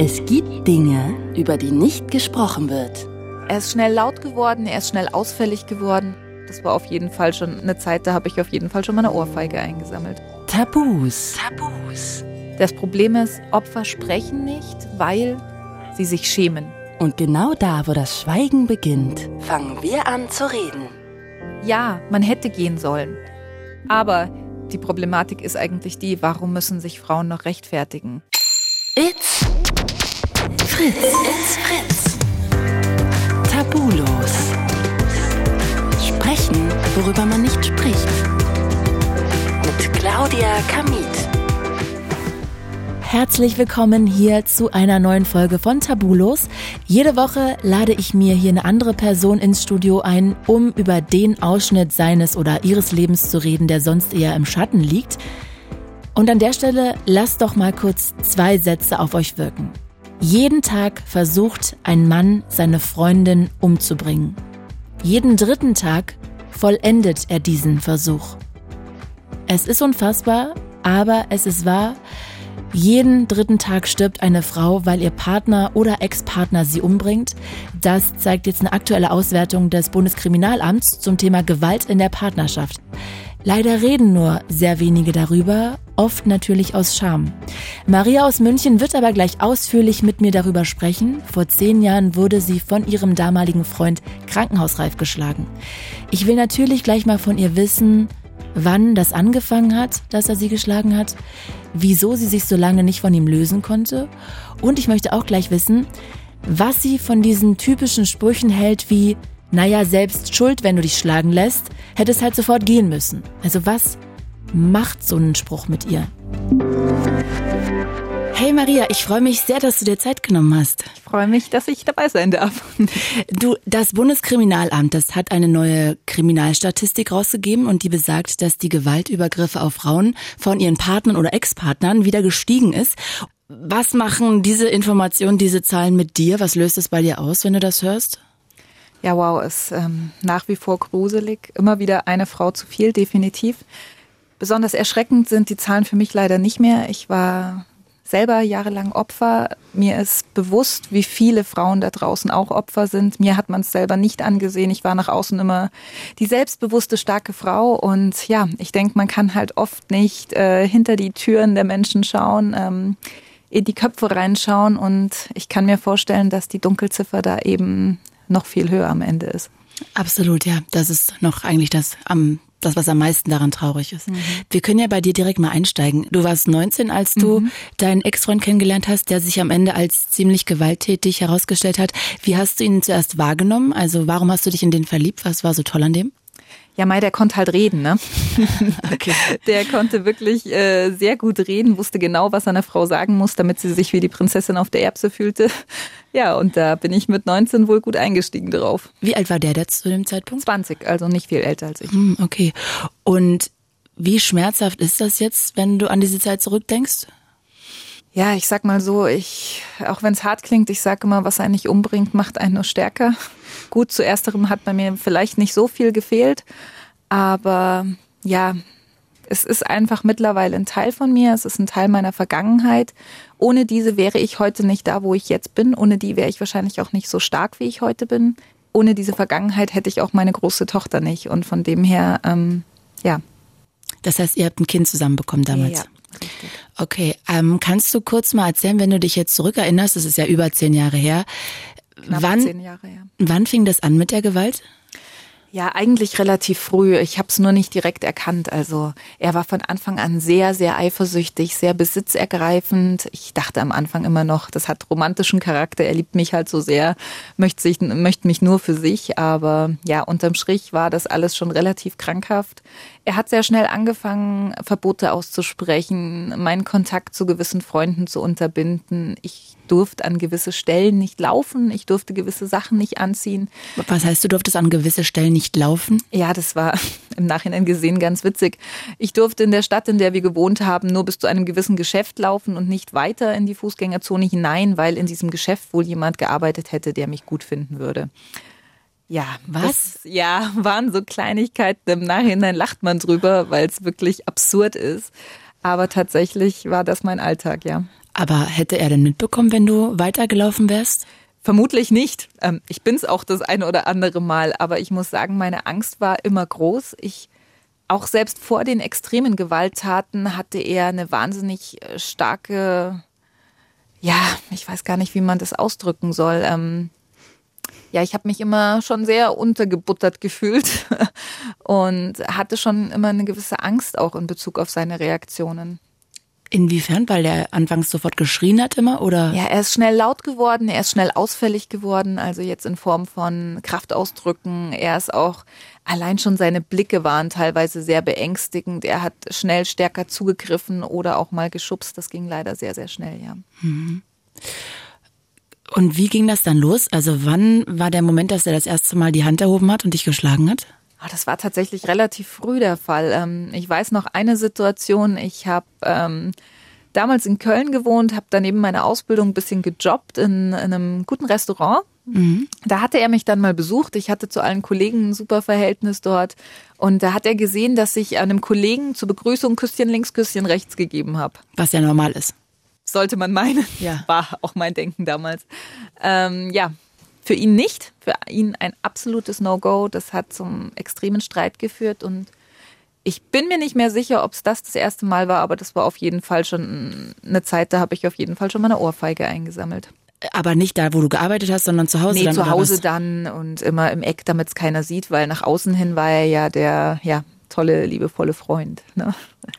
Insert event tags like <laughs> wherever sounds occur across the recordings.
Es gibt Dinge, über die nicht gesprochen wird. Er ist schnell laut geworden, er ist schnell ausfällig geworden. Das war auf jeden Fall schon eine Zeit, da habe ich auf jeden Fall schon meine Ohrfeige eingesammelt. Tabus. Tabus. Das Problem ist, Opfer sprechen nicht, weil sie sich schämen. Und genau da, wo das Schweigen beginnt, fangen wir an zu reden. Ja, man hätte gehen sollen. Aber die Problematik ist eigentlich die, warum müssen sich Frauen noch rechtfertigen? It's Fritz. It's Fritz. Tabulos. Sprechen, worüber man nicht spricht. Mit Claudia Kamit. Herzlich willkommen hier zu einer neuen Folge von Tabulos. Jede Woche lade ich mir hier eine andere Person ins Studio ein, um über den Ausschnitt seines oder ihres Lebens zu reden, der sonst eher im Schatten liegt. Und an der Stelle lasst doch mal kurz zwei Sätze auf euch wirken. Jeden Tag versucht ein Mann seine Freundin umzubringen. Jeden dritten Tag vollendet er diesen Versuch. Es ist unfassbar, aber es ist wahr. Jeden dritten Tag stirbt eine Frau, weil ihr Partner oder Ex-Partner sie umbringt. Das zeigt jetzt eine aktuelle Auswertung des Bundeskriminalamts zum Thema Gewalt in der Partnerschaft. Leider reden nur sehr wenige darüber, oft natürlich aus Scham. Maria aus München wird aber gleich ausführlich mit mir darüber sprechen. Vor zehn Jahren wurde sie von ihrem damaligen Freund krankenhausreif geschlagen. Ich will natürlich gleich mal von ihr wissen, wann das angefangen hat, dass er sie geschlagen hat, wieso sie sich so lange nicht von ihm lösen konnte und ich möchte auch gleich wissen, was sie von diesen typischen Sprüchen hält wie, naja, selbst schuld, wenn du dich schlagen lässt, hätte es halt sofort gehen müssen. Also was macht so ein Spruch mit ihr? Hey Maria, ich freue mich sehr, dass du dir Zeit genommen hast. Ich freue mich, dass ich dabei sein darf. Du, das Bundeskriminalamt, das hat eine neue Kriminalstatistik rausgegeben und die besagt, dass die Gewaltübergriffe auf Frauen von ihren Partnern oder Ex-Partnern wieder gestiegen ist. Was machen diese Informationen, diese Zahlen mit dir? Was löst es bei dir aus, wenn du das hörst? Ja, wow, ist ähm, nach wie vor gruselig. Immer wieder eine Frau zu viel, definitiv. Besonders erschreckend sind die Zahlen für mich leider nicht mehr. Ich war selber jahrelang Opfer. Mir ist bewusst, wie viele Frauen da draußen auch Opfer sind. Mir hat man es selber nicht angesehen. Ich war nach außen immer die selbstbewusste, starke Frau. Und ja, ich denke, man kann halt oft nicht äh, hinter die Türen der Menschen schauen, ähm, in die Köpfe reinschauen. Und ich kann mir vorstellen, dass die Dunkelziffer da eben noch viel höher am Ende ist. Absolut, ja. Das ist noch eigentlich das am das, was am meisten daran traurig ist. Mhm. Wir können ja bei dir direkt mal einsteigen. Du warst 19, als du mhm. deinen Ex-Freund kennengelernt hast, der sich am Ende als ziemlich gewalttätig herausgestellt hat. Wie hast du ihn zuerst wahrgenommen? Also warum hast du dich in den verliebt? Was war so toll an dem? Ja, Mai, der konnte halt reden, ne? <laughs> okay. Der konnte wirklich äh, sehr gut reden, wusste genau, was seine Frau sagen muss, damit sie sich wie die Prinzessin auf der Erbse fühlte. <laughs> Ja, und da bin ich mit 19 wohl gut eingestiegen drauf. Wie alt war der jetzt zu dem Zeitpunkt? 20, also nicht viel älter als ich. Hm, okay. Und wie schmerzhaft ist das jetzt, wenn du an diese Zeit zurückdenkst? Ja, ich sag mal so, ich, auch wenn es hart klingt, ich sage immer, was einen nicht umbringt, macht einen nur stärker. Gut, zu ersterem hat bei mir vielleicht nicht so viel gefehlt, aber ja, es ist einfach mittlerweile ein Teil von mir, es ist ein Teil meiner Vergangenheit. Ohne diese wäre ich heute nicht da, wo ich jetzt bin. Ohne die wäre ich wahrscheinlich auch nicht so stark, wie ich heute bin. Ohne diese Vergangenheit hätte ich auch meine große Tochter nicht. Und von dem her, ähm, ja. Das heißt, ihr habt ein Kind zusammenbekommen damals? Ja. Richtig. Okay, ähm, kannst du kurz mal erzählen, wenn du dich jetzt zurückerinnerst, das ist ja über zehn Jahre her, Knapp wann, zehn Jahre her. wann fing das an mit der Gewalt? Ja, eigentlich relativ früh. Ich habe es nur nicht direkt erkannt. Also er war von Anfang an sehr, sehr eifersüchtig, sehr besitzergreifend. Ich dachte am Anfang immer noch, das hat romantischen Charakter. Er liebt mich halt so sehr, möchte, sich, möchte mich nur für sich. Aber ja, unterm Strich war das alles schon relativ krankhaft. Er hat sehr schnell angefangen, Verbote auszusprechen, meinen Kontakt zu gewissen Freunden zu unterbinden. Ich durfte an gewisse Stellen nicht laufen, ich durfte gewisse Sachen nicht anziehen. Was heißt, du durftest an gewisse Stellen nicht laufen? Ja, das war <laughs> im Nachhinein gesehen ganz witzig. Ich durfte in der Stadt, in der wir gewohnt haben, nur bis zu einem gewissen Geschäft laufen und nicht weiter in die Fußgängerzone hinein, weil in diesem Geschäft wohl jemand gearbeitet hätte, der mich gut finden würde. Ja, was? Das, ja, <laughs> waren so Kleinigkeiten. Im Nachhinein lacht man drüber, weil es wirklich absurd ist. Aber tatsächlich war das mein Alltag, ja. Aber hätte er denn mitbekommen, wenn du weitergelaufen wärst? Vermutlich nicht. Ähm, ich bin's auch das eine oder andere Mal, aber ich muss sagen, meine Angst war immer groß. Ich auch selbst vor den extremen Gewalttaten hatte er eine wahnsinnig äh, starke, ja, ich weiß gar nicht, wie man das ausdrücken soll. Ähm, ja, ich habe mich immer schon sehr untergebuttert gefühlt <laughs> und hatte schon immer eine gewisse Angst auch in Bezug auf seine Reaktionen. Inwiefern? Weil der anfangs sofort geschrien hat immer, oder? Ja, er ist schnell laut geworden, er ist schnell ausfällig geworden, also jetzt in Form von Kraftausdrücken. Er ist auch, allein schon seine Blicke waren teilweise sehr beängstigend. Er hat schnell stärker zugegriffen oder auch mal geschubst. Das ging leider sehr, sehr schnell, ja. Mhm. Und wie ging das dann los? Also wann war der Moment, dass er das erste Mal die Hand erhoben hat und dich geschlagen hat? Ah, das war tatsächlich relativ früh der Fall. Ähm, ich weiß noch eine Situation. Ich habe ähm, damals in Köln gewohnt, habe daneben meine Ausbildung ein bisschen gejobbt in, in einem guten Restaurant. Mhm. Da hatte er mich dann mal besucht. Ich hatte zu allen Kollegen ein super Verhältnis dort. Und da hat er gesehen, dass ich einem Kollegen zur Begrüßung Küsschen links, Küsschen rechts gegeben habe. Was ja normal ist. Sollte man meinen. Ja. War auch mein Denken damals. Ähm, ja, für ihn nicht, für ihn ein absolutes No-Go. Das hat zum extremen Streit geführt und ich bin mir nicht mehr sicher, ob es das das erste Mal war, aber das war auf jeden Fall schon eine Zeit, da habe ich auf jeden Fall schon mal eine Ohrfeige eingesammelt. Aber nicht da, wo du gearbeitet hast, sondern zu Hause nee, dann? zu Hause dann und immer im Eck, damit es keiner sieht, weil nach außen hin war er ja der ja, tolle, liebevolle Freund. Ne?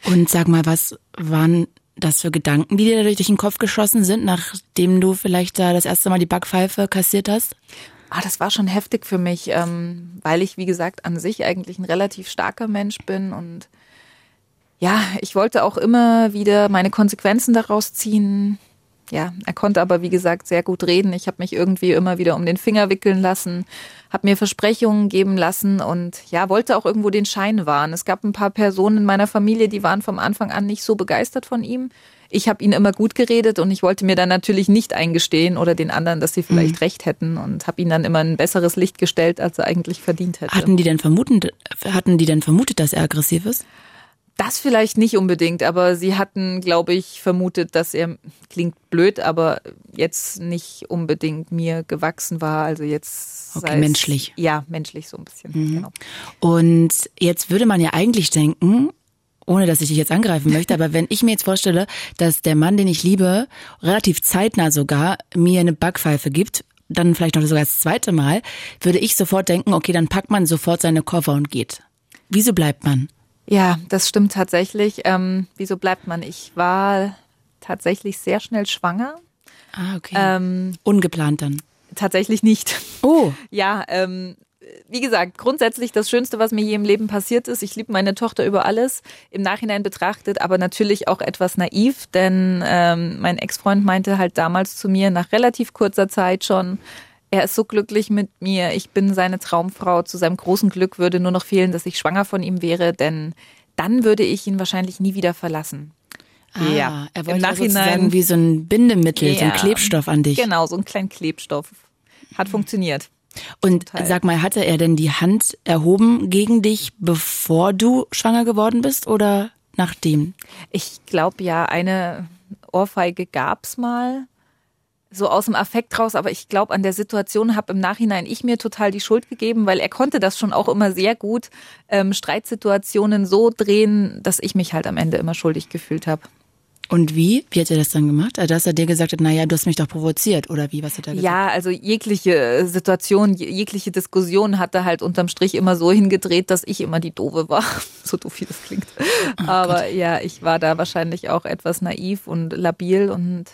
Und sag mal, was waren das für Gedanken, die dir durch den Kopf geschossen sind, nachdem du vielleicht da das erste Mal die Backpfeife kassiert hast? Ah, das war schon heftig für mich, ähm, weil ich, wie gesagt, an sich eigentlich ein relativ starker Mensch bin und ja, ich wollte auch immer wieder meine Konsequenzen daraus ziehen. Ja, er konnte aber, wie gesagt, sehr gut reden. Ich habe mich irgendwie immer wieder um den Finger wickeln lassen, habe mir Versprechungen geben lassen und ja, wollte auch irgendwo den Schein wahren. Es gab ein paar Personen in meiner Familie, die waren vom Anfang an nicht so begeistert von ihm. Ich habe ihn immer gut geredet und ich wollte mir dann natürlich nicht eingestehen oder den anderen, dass sie vielleicht mhm. recht hätten und habe ihn dann immer ein besseres Licht gestellt, als er eigentlich verdient hätte. Hatten die denn vermutet, hatten die denn vermutet, dass er aggressiv ist? Das vielleicht nicht unbedingt, aber sie hatten, glaube ich, vermutet, dass er, klingt blöd, aber jetzt nicht unbedingt mir gewachsen war. Also jetzt. Okay, menschlich. Ja, menschlich so ein bisschen. Mhm. Genau. Und jetzt würde man ja eigentlich denken, ohne dass ich dich jetzt angreifen möchte, <laughs> aber wenn ich mir jetzt vorstelle, dass der Mann, den ich liebe, relativ zeitnah sogar mir eine Backpfeife gibt, dann vielleicht noch sogar das zweite Mal, würde ich sofort denken, okay, dann packt man sofort seine Koffer und geht. Wieso bleibt man? Ja, das stimmt tatsächlich. Ähm, wieso bleibt man? Ich war tatsächlich sehr schnell schwanger. Ah, okay. Ähm, Ungeplant dann. Tatsächlich nicht. Oh. <laughs> Ja, ähm, wie gesagt, grundsätzlich das Schönste, was mir je im Leben passiert ist. Ich liebe meine Tochter über alles, im Nachhinein betrachtet, aber natürlich auch etwas naiv, denn ähm, mein Ex-Freund meinte halt damals zu mir, nach relativ kurzer Zeit schon, er ist so glücklich mit mir, ich bin seine Traumfrau. Zu seinem großen Glück würde nur noch fehlen, dass ich schwanger von ihm wäre, denn dann würde ich ihn wahrscheinlich nie wieder verlassen. Ah, ja, er wollte Im Nachhinein wie so ein Bindemittel, ja, so ein Klebstoff an dich. Genau, so ein kleinen Klebstoff. Hat funktioniert. Und sag mal, hatte er denn die Hand erhoben gegen dich, bevor du schwanger geworden bist oder nachdem? Ich glaube ja, eine Ohrfeige gab's mal so aus dem Affekt raus, aber ich glaube, an der Situation habe im Nachhinein ich mir total die Schuld gegeben, weil er konnte das schon auch immer sehr gut, ähm, Streitsituationen so drehen, dass ich mich halt am Ende immer schuldig gefühlt habe. Und wie? Wie hat er das dann gemacht? Also, dass er dir gesagt hat, naja, du hast mich doch provoziert oder wie? Was hat er gesagt? Ja, also jegliche Situation, jegliche Diskussion hat er halt unterm Strich immer so hingedreht, dass ich immer die Doofe war. <laughs> so doof wie das klingt. Oh, Aber Gott. ja, ich war da wahrscheinlich auch etwas naiv und labil und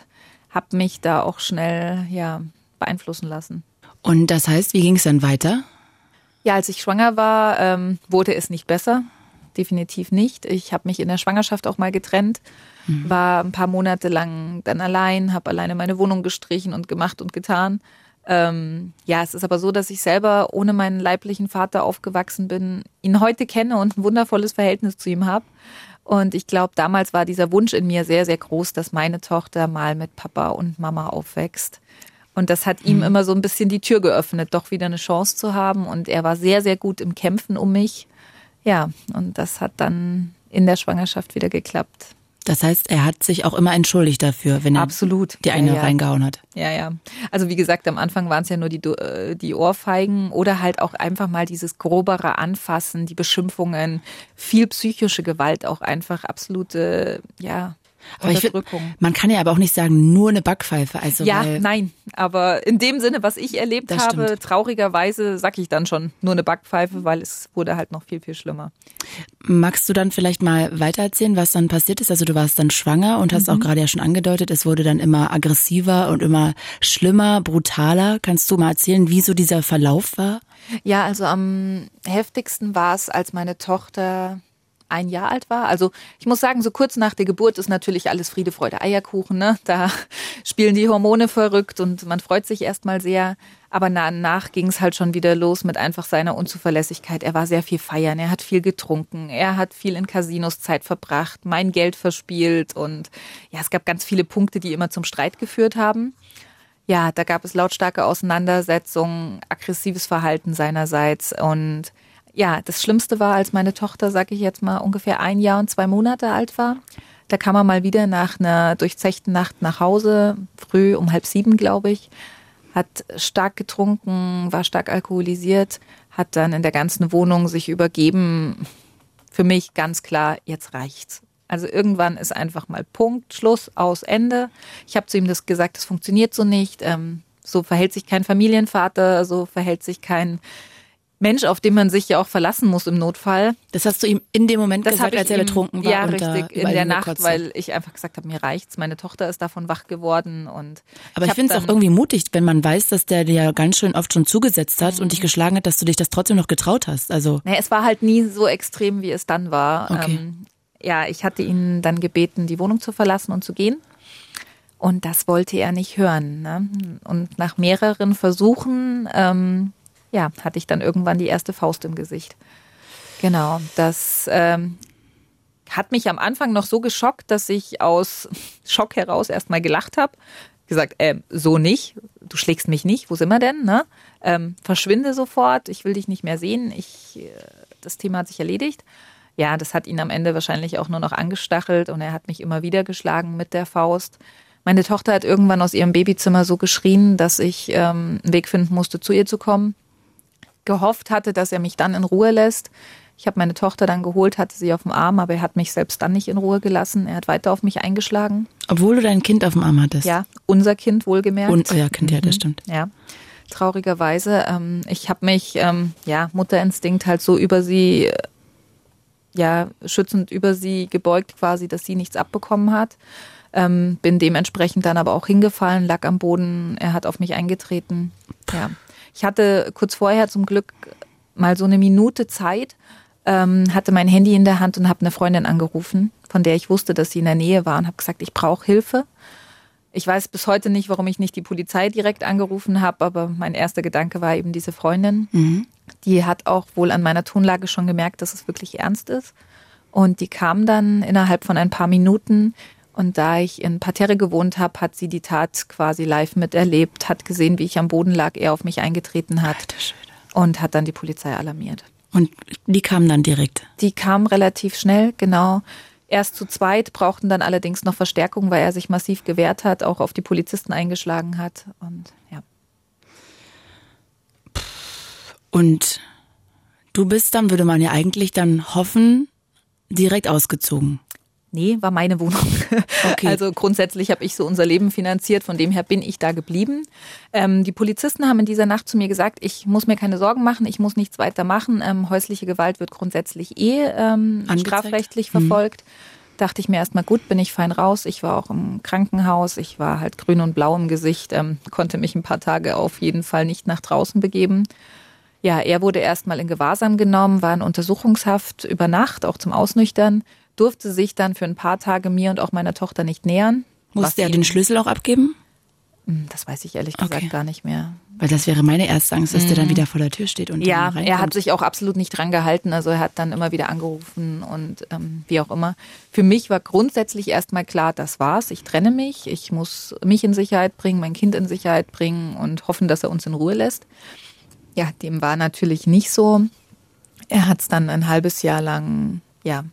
habe mich da auch schnell ja beeinflussen lassen. Und das heißt, wie ging es dann weiter? Ja, als ich schwanger war, ähm, wurde es nicht besser. Definitiv nicht. Ich habe mich in der Schwangerschaft auch mal getrennt, mhm. war ein paar Monate lang dann allein, habe alleine meine Wohnung gestrichen und gemacht und getan. Ähm, ja, es ist aber so, dass ich selber ohne meinen leiblichen Vater aufgewachsen bin, ihn heute kenne und ein wundervolles Verhältnis zu ihm habe. Und ich glaube, damals war dieser Wunsch in mir sehr, sehr groß, dass meine Tochter mal mit Papa und Mama aufwächst. Und das hat ihm mhm. immer so ein bisschen die Tür geöffnet, doch wieder eine Chance zu haben. Und er war sehr, sehr gut im Kämpfen um mich. Ja, und das hat dann in der Schwangerschaft wieder geklappt. Das heißt, er hat sich auch immer entschuldigt dafür, wenn er Absolut. die eine ja, ja. reingehauen hat. Ja, ja. Also wie gesagt, am Anfang waren es ja nur die, äh, die Ohrfeigen oder halt auch einfach mal dieses grobere Anfassen, die Beschimpfungen, viel psychische Gewalt, auch einfach absolute, ja, aber ich find, man kann ja aber auch nicht sagen, nur eine Backpfeife. Also ja, nein. Aber in dem Sinne, was ich erlebt habe, stimmt. traurigerweise sag ich dann schon nur eine Backpfeife, weil es wurde halt noch viel, viel schlimmer. Magst du dann vielleicht mal weitererzählen, was dann passiert ist? Also du warst dann schwanger und hast mhm. auch gerade ja schon angedeutet, es wurde dann immer aggressiver und immer schlimmer, brutaler. Kannst du mal erzählen, wie so dieser Verlauf war? Ja, also am heftigsten war es, als meine Tochter ein Jahr alt war. Also ich muss sagen, so kurz nach der Geburt ist natürlich alles Friede, Freude, Eierkuchen. Ne? Da <laughs> spielen die Hormone verrückt und man freut sich erstmal sehr. Aber nach ging es halt schon wieder los mit einfach seiner Unzuverlässigkeit. Er war sehr viel feiern, er hat viel getrunken, er hat viel in Casinos Zeit verbracht, mein Geld verspielt und ja, es gab ganz viele Punkte, die immer zum Streit geführt haben. Ja, da gab es lautstarke Auseinandersetzungen, aggressives Verhalten seinerseits und ja, das Schlimmste war, als meine Tochter, sag ich jetzt mal, ungefähr ein Jahr und zwei Monate alt war. Da kam er mal wieder nach einer durchzechten Nacht nach Hause, früh um halb sieben, glaube ich, hat stark getrunken, war stark alkoholisiert, hat dann in der ganzen Wohnung sich übergeben. Für mich ganz klar, jetzt reicht's. Also irgendwann ist einfach mal Punkt, Schluss, aus, Ende. Ich habe zu ihm das gesagt, das funktioniert so nicht. Ähm, so verhält sich kein Familienvater, so verhält sich kein Mensch, auf den man sich ja auch verlassen muss im Notfall. Das hast du ihm in dem Moment das gesagt, als er betrunken war. Ja, richtig, in der Nacht, weil ich einfach gesagt habe, mir reicht's. Meine Tochter ist davon wach geworden und. Aber ich, ich finde es auch irgendwie mutig, wenn man weiß, dass der dir ganz schön oft schon zugesetzt hat mhm. und dich geschlagen hat, dass du dich das trotzdem noch getraut hast. Also. Naja, es war halt nie so extrem, wie es dann war. Okay. Ähm, ja, ich hatte ihn dann gebeten, die Wohnung zu verlassen und zu gehen. Und das wollte er nicht hören. Ne? Und nach mehreren Versuchen ähm, ja, hatte ich dann irgendwann die erste Faust im Gesicht. Genau, das ähm, hat mich am Anfang noch so geschockt, dass ich aus <laughs> Schock heraus erstmal gelacht habe. Gesagt, äh, so nicht, du schlägst mich nicht, wo sind wir denn? Ne? Ähm, verschwinde sofort, ich will dich nicht mehr sehen, ich, äh, das Thema hat sich erledigt. Ja, das hat ihn am Ende wahrscheinlich auch nur noch angestachelt und er hat mich immer wieder geschlagen mit der Faust. Meine Tochter hat irgendwann aus ihrem Babyzimmer so geschrien, dass ich ähm, einen Weg finden musste, zu ihr zu kommen gehofft hatte, dass er mich dann in Ruhe lässt. Ich habe meine Tochter dann geholt, hatte sie auf dem Arm, aber er hat mich selbst dann nicht in Ruhe gelassen. Er hat weiter auf mich eingeschlagen. Obwohl du dein Kind auf dem Arm hattest? Ja, unser Kind wohlgemerkt. Unser Kind, ja, das mhm. stimmt. Ja, traurigerweise. Ähm, ich habe mich, ähm, ja, Mutterinstinkt halt so über sie, ja, schützend über sie gebeugt quasi, dass sie nichts abbekommen hat. Ähm, bin dementsprechend dann aber auch hingefallen, lag am Boden. Er hat auf mich eingetreten. Ja. Ich hatte kurz vorher zum Glück mal so eine Minute Zeit, ähm, hatte mein Handy in der Hand und habe eine Freundin angerufen, von der ich wusste, dass sie in der Nähe war und habe gesagt, ich brauche Hilfe. Ich weiß bis heute nicht, warum ich nicht die Polizei direkt angerufen habe, aber mein erster Gedanke war eben diese Freundin. Mhm. Die hat auch wohl an meiner Tonlage schon gemerkt, dass es wirklich ernst ist. Und die kam dann innerhalb von ein paar Minuten und da ich in Parterre gewohnt habe, hat sie die Tat quasi live miterlebt, hat gesehen, wie ich am Boden lag, er auf mich eingetreten hat und hat dann die Polizei alarmiert. Und die kamen dann direkt? Die kamen relativ schnell, genau. Erst zu zweit, brauchten dann allerdings noch Verstärkung, weil er sich massiv gewehrt hat, auch auf die Polizisten eingeschlagen hat. Und ja. Und du bist dann, würde man ja eigentlich dann hoffen, direkt ausgezogen. Nee, war meine Wohnung. <laughs> Okay. Also grundsätzlich habe ich so unser Leben finanziert, von dem her bin ich da geblieben. Ähm, die Polizisten haben in dieser Nacht zu mir gesagt, ich muss mir keine Sorgen machen, ich muss nichts weiter machen. Ähm, häusliche Gewalt wird grundsätzlich eh ähm, strafrechtlich mhm. verfolgt. Mhm. Dachte ich mir erstmal, gut, bin ich fein raus. Ich war auch im Krankenhaus, ich war halt grün und blau im Gesicht, ähm, konnte mich ein paar Tage auf jeden Fall nicht nach draußen begeben. Ja, er wurde erstmal in Gewahrsam genommen, war in Untersuchungshaft über Nacht, auch zum Ausnüchtern durfte sich dann für ein paar Tage mir und auch meiner Tochter nicht nähern. Musste er den Schlüssel auch abgeben? Hm, das weiß ich ehrlich gesagt okay. gar nicht mehr. Weil das wäre meine erste Angst, dass mhm. der dann hm. wieder vor der Tür steht und ja, er hat sich auch absolut nicht dran gehalten. Also er hat dann immer wieder angerufen und ähm, wie auch immer. Für mich war grundsätzlich erstmal klar, das war's. Ich trenne mich. Ich muss mich in Sicherheit bringen, mein Kind in Sicherheit bringen und hoffen, dass er uns in Ruhe lässt. Ja, dem war natürlich nicht so. Er hat es dann ein halbes Jahr lang ja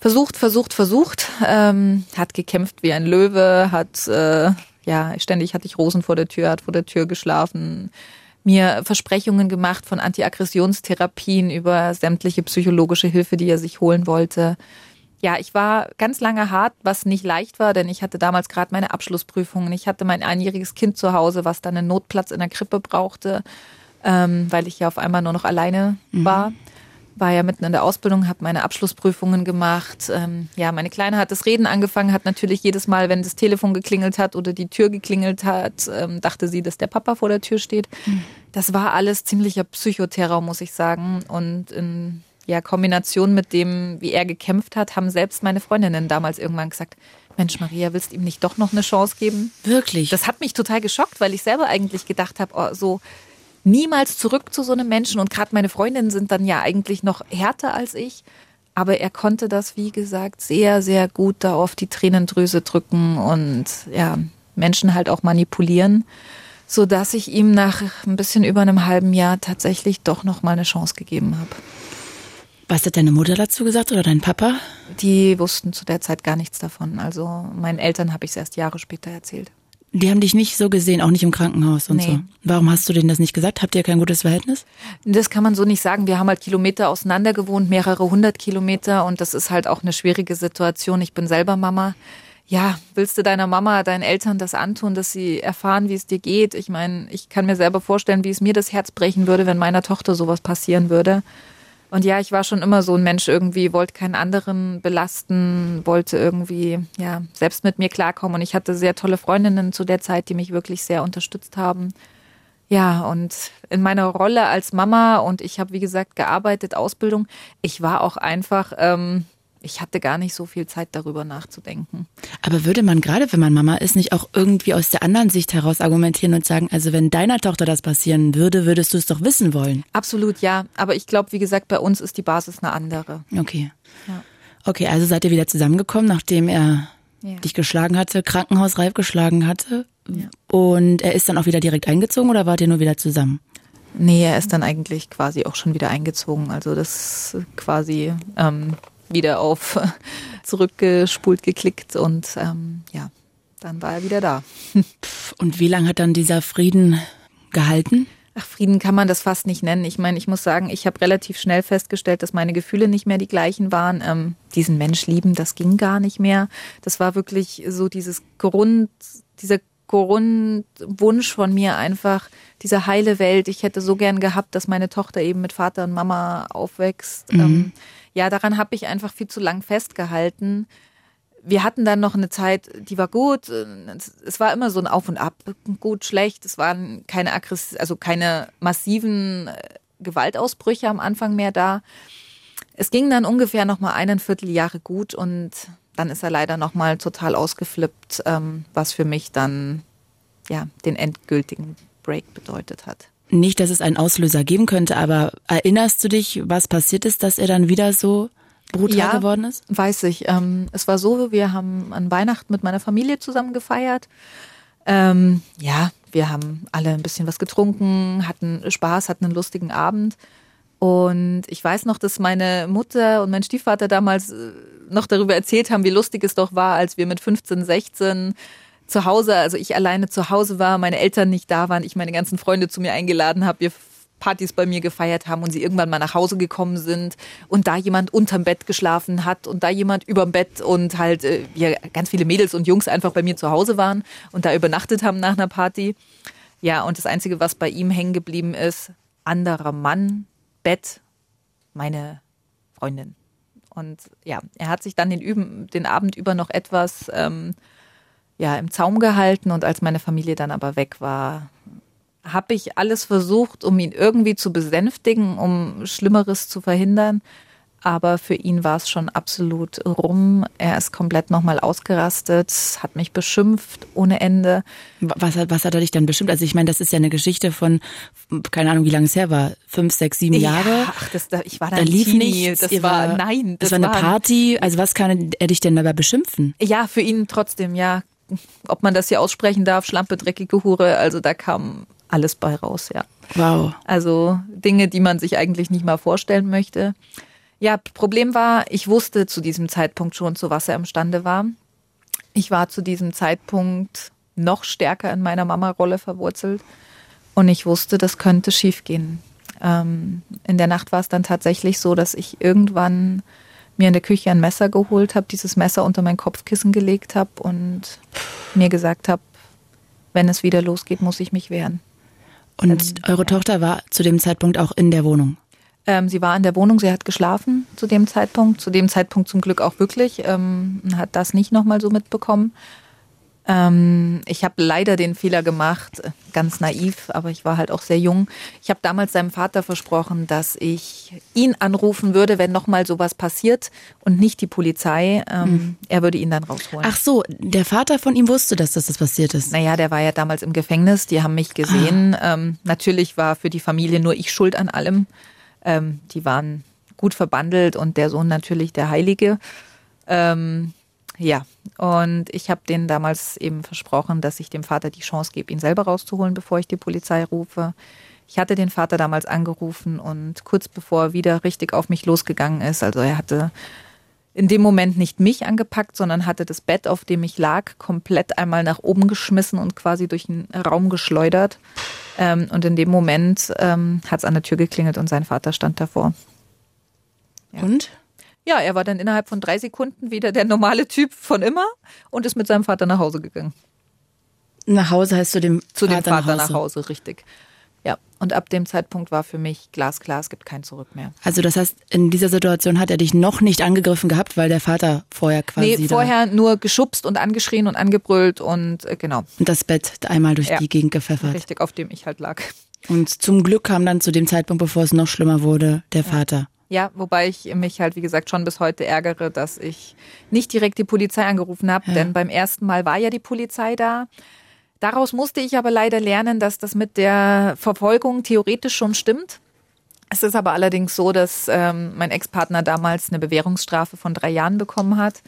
versucht, versucht, versucht, ähm, hat gekämpft wie ein Löwe, hat äh, ja ständig hatte ich Rosen vor der Tür, hat vor der Tür geschlafen, mir Versprechungen gemacht von Antiaggressionstherapien über sämtliche psychologische Hilfe, die er sich holen wollte. Ja, ich war ganz lange hart, was nicht leicht war, denn ich hatte damals gerade meine Abschlussprüfungen. Ich hatte mein einjähriges Kind zu Hause, was dann einen Notplatz in der Krippe brauchte, ähm, weil ich ja auf einmal nur noch alleine mhm. war. War ja mitten in der Ausbildung, habe meine Abschlussprüfungen gemacht. Ähm, ja, meine Kleine hat das Reden angefangen, hat natürlich jedes Mal, wenn das Telefon geklingelt hat oder die Tür geklingelt hat, ähm, dachte sie, dass der Papa vor der Tür steht. Mhm. Das war alles ziemlicher Psychoterror, muss ich sagen. Und in ja, Kombination mit dem, wie er gekämpft hat, haben selbst meine Freundinnen damals irgendwann gesagt, Mensch, Maria, willst du ihm nicht doch noch eine Chance geben? Wirklich? Das hat mich total geschockt, weil ich selber eigentlich gedacht habe, oh, so niemals zurück zu so einem Menschen. Und gerade meine Freundinnen sind dann ja eigentlich noch härter als ich. Aber er konnte das, wie gesagt, sehr, sehr gut da auf die Tränendrüse drücken und ja, Menschen halt auch manipulieren, so dass ich ihm nach ein bisschen über einem halben Jahr tatsächlich doch noch mal eine Chance gegeben habe. Was hat deine Mutter dazu gesagt oder dein Papa? Die wussten zu der Zeit gar nichts davon. Also meinen Eltern habe ich es erst Jahre später erzählt. Die haben dich nicht so gesehen, auch nicht im Krankenhaus und nee. so. Warum hast du denen das nicht gesagt? Habt ihr kein gutes Verhältnis? Das kann man so nicht sagen. Wir haben halt Kilometer auseinander gewohnt, mehrere hundert Kilometer und das ist halt auch eine schwierige Situation. Ich bin selber Mama. Ja, willst du deiner Mama, deinen Eltern das antun, dass sie erfahren, wie es dir geht? Ich meine, ich kann mir selber vorstellen, wie es mir das Herz brechen würde, wenn meiner Tochter sowas passieren würde. Und ja, ich war schon immer so ein Mensch irgendwie, wollte keinen anderen belasten, wollte irgendwie, ja, selbst mit mir klarkommen. Und ich hatte sehr tolle Freundinnen zu der Zeit, die mich wirklich sehr unterstützt haben. Ja, und in meiner Rolle als Mama und ich habe, wie gesagt, gearbeitet, Ausbildung, ich war auch einfach, ähm, ich hatte gar nicht so viel Zeit darüber nachzudenken. Aber würde man gerade, wenn man Mama ist, nicht auch irgendwie aus der anderen Sicht heraus argumentieren und sagen, also wenn deiner Tochter das passieren würde, würdest du es doch wissen wollen? Absolut, ja. Aber ich glaube, wie gesagt, bei uns ist die Basis eine andere. Okay. Ja. Okay, also seid ihr wieder zusammengekommen, nachdem er ja. dich geschlagen hatte, krankenhausreif geschlagen hatte. Ja. Und er ist dann auch wieder direkt eingezogen oder wart ihr nur wieder zusammen? Nee, er ist dann eigentlich quasi auch schon wieder eingezogen. Also das quasi ähm, wieder auf <laughs> zurückgespult geklickt und ähm, ja, dann war er wieder da. <laughs> Und wie lange hat dann dieser Frieden gehalten? Ach, Frieden kann man das fast nicht nennen. Ich meine, ich muss sagen, ich habe relativ schnell festgestellt, dass meine Gefühle nicht mehr die gleichen waren. Ähm, diesen Mensch lieben, das ging gar nicht mehr. Das war wirklich so dieses Grund, dieser Grundwunsch von mir einfach, diese heile Welt. Ich hätte so gern gehabt, dass meine Tochter eben mit Vater und Mama aufwächst. Mhm. Ähm, ja, daran habe ich einfach viel zu lang festgehalten. Wir hatten dann noch eine Zeit, die war gut. Es war immer so ein Auf und Ab, gut, schlecht. Es waren keine Aggress also keine massiven äh, Gewaltausbrüche am Anfang mehr da. Es ging dann ungefähr noch mal eineinviertel Jahre gut und dann ist er leider noch mal total ausgeflippt, ähm, was für mich dann ja den endgültigen Break bedeutet hat. Nicht, dass es einen Auslöser geben könnte, aber erinnerst du dich, was passiert ist, dass er dann wieder so brutal ja, geworden ist? Weiß ich. Ähm, es war so, wir haben an Weihnachten mit meiner Familie zusammen gefeiert. Ähm, ja, wir haben alle ein bisschen was getrunken, hatten Spaß, hatten einen lustigen Abend. Und ich weiß noch, dass meine Mutter und mein Stiefvater damals äh, noch darüber erzählt haben, wie lustig es doch war, als wir mit 15, 16 zu Hause, also ich alleine zu Hause war, meine Eltern nicht da waren, ich meine ganzen Freunde zu mir eingeladen habe, wir Partys bei mir gefeiert haben und sie irgendwann mal nach Hause gekommen sind und da jemand unterm Bett geschlafen hat und da jemand überm Bett und halt äh, ja, ganz viele Mädels und Jungs einfach bei mir zu Hause waren und da übernachtet haben nach einer Party. Ja, und das Einzige, was bei ihm hängen geblieben ist, anderer Mann, Bett, meine Freundin. Und ja, er hat sich dann den, den Abend über noch etwas ähm, ja, im Zaum gehalten und als meine Familie dann aber weg war, habe ich alles versucht, um ihn irgendwie zu besänftigen, um Schlimmeres zu verhindern. Aber für ihn war es schon absolut rum. Er ist komplett nochmal ausgerastet, hat mich beschimpft ohne Ende. Was, was hat er dich dann beschimpft? Also ich meine, das ist ja eine Geschichte von, keine Ahnung, wie lange es her war, fünf, sechs, sieben Jahre. Ja, ach, das, ich war da, da lief Teenie. nichts. Das war, war, nein. Das, das war eine Party. Also was kann er dich denn dabei beschimpfen? Ja, für ihn trotzdem, ja ob man das hier aussprechen darf, Schlampe, dreckige Hure, also da kam alles bei raus, ja. Wow. Also Dinge, die man sich eigentlich nicht mal vorstellen möchte. Ja, Problem war, ich wusste zu diesem Zeitpunkt schon, zu was er imstande war. Ich war zu diesem Zeitpunkt noch stärker in meiner Mama-Rolle verwurzelt und ich wusste, das könnte schiefgehen. Ähm, in der Nacht war es dann tatsächlich so, dass ich irgendwann mir in der Küche ein Messer geholt habe, dieses Messer unter mein Kopfkissen gelegt habe und mir gesagt habe, wenn es wieder losgeht, muss ich mich wehren. Und ähm, eure Tochter war zu dem Zeitpunkt auch in der Wohnung? Ähm, sie war in der Wohnung, sie hat geschlafen zu dem Zeitpunkt, zu dem Zeitpunkt zum Glück auch wirklich, ähm, hat das nicht nochmal so mitbekommen. Ähm, ich habe leider den Fehler gemacht, ganz naiv, aber ich war halt auch sehr jung. Ich habe damals seinem Vater versprochen, dass ich ihn anrufen würde, wenn nochmal sowas passiert und nicht die Polizei. Ähm, hm. Er würde ihn dann rausholen. Ach so, der Vater von ihm wusste, dass das, das passiert ist. Naja, der war ja damals im Gefängnis, die haben mich gesehen. Ah. Ähm, natürlich war für die Familie nur ich schuld an allem. Ähm, die waren gut verbandelt und der Sohn natürlich der Heilige. Ähm, ja, und ich habe denen damals eben versprochen, dass ich dem Vater die Chance gebe, ihn selber rauszuholen, bevor ich die Polizei rufe. Ich hatte den Vater damals angerufen und kurz bevor er wieder richtig auf mich losgegangen ist, also er hatte in dem Moment nicht mich angepackt, sondern hatte das Bett, auf dem ich lag, komplett einmal nach oben geschmissen und quasi durch den Raum geschleudert. Ähm, und in dem Moment ähm, hat es an der Tür geklingelt und sein Vater stand davor. Ja. Und? Ja, er war dann innerhalb von drei Sekunden wieder der normale Typ von immer und ist mit seinem Vater nach Hause gegangen. Nach Hause heißt du dem Zu Vater dem Vater nach Hause. nach Hause, richtig. Und ab dem Zeitpunkt war für mich glasklar, es gibt kein Zurück mehr. Also das heißt, in dieser Situation hat er dich noch nicht angegriffen gehabt, weil der Vater vorher quasi. Nee, vorher nur geschubst und angeschrien und angebrüllt und äh, genau. Und das Bett einmal durch ja, die Gegend gepfeffert. Richtig, auf dem ich halt lag. Und zum Glück kam dann zu dem Zeitpunkt, bevor es noch schlimmer wurde, der ja. Vater. Ja, wobei ich mich halt, wie gesagt, schon bis heute ärgere, dass ich nicht direkt die Polizei angerufen habe, ja. denn beim ersten Mal war ja die Polizei da. Daraus musste ich aber leider lernen, dass das mit der Verfolgung theoretisch schon stimmt. Es ist aber allerdings so, dass ähm, mein Ex-Partner damals eine Bewährungsstrafe von drei Jahren bekommen hat.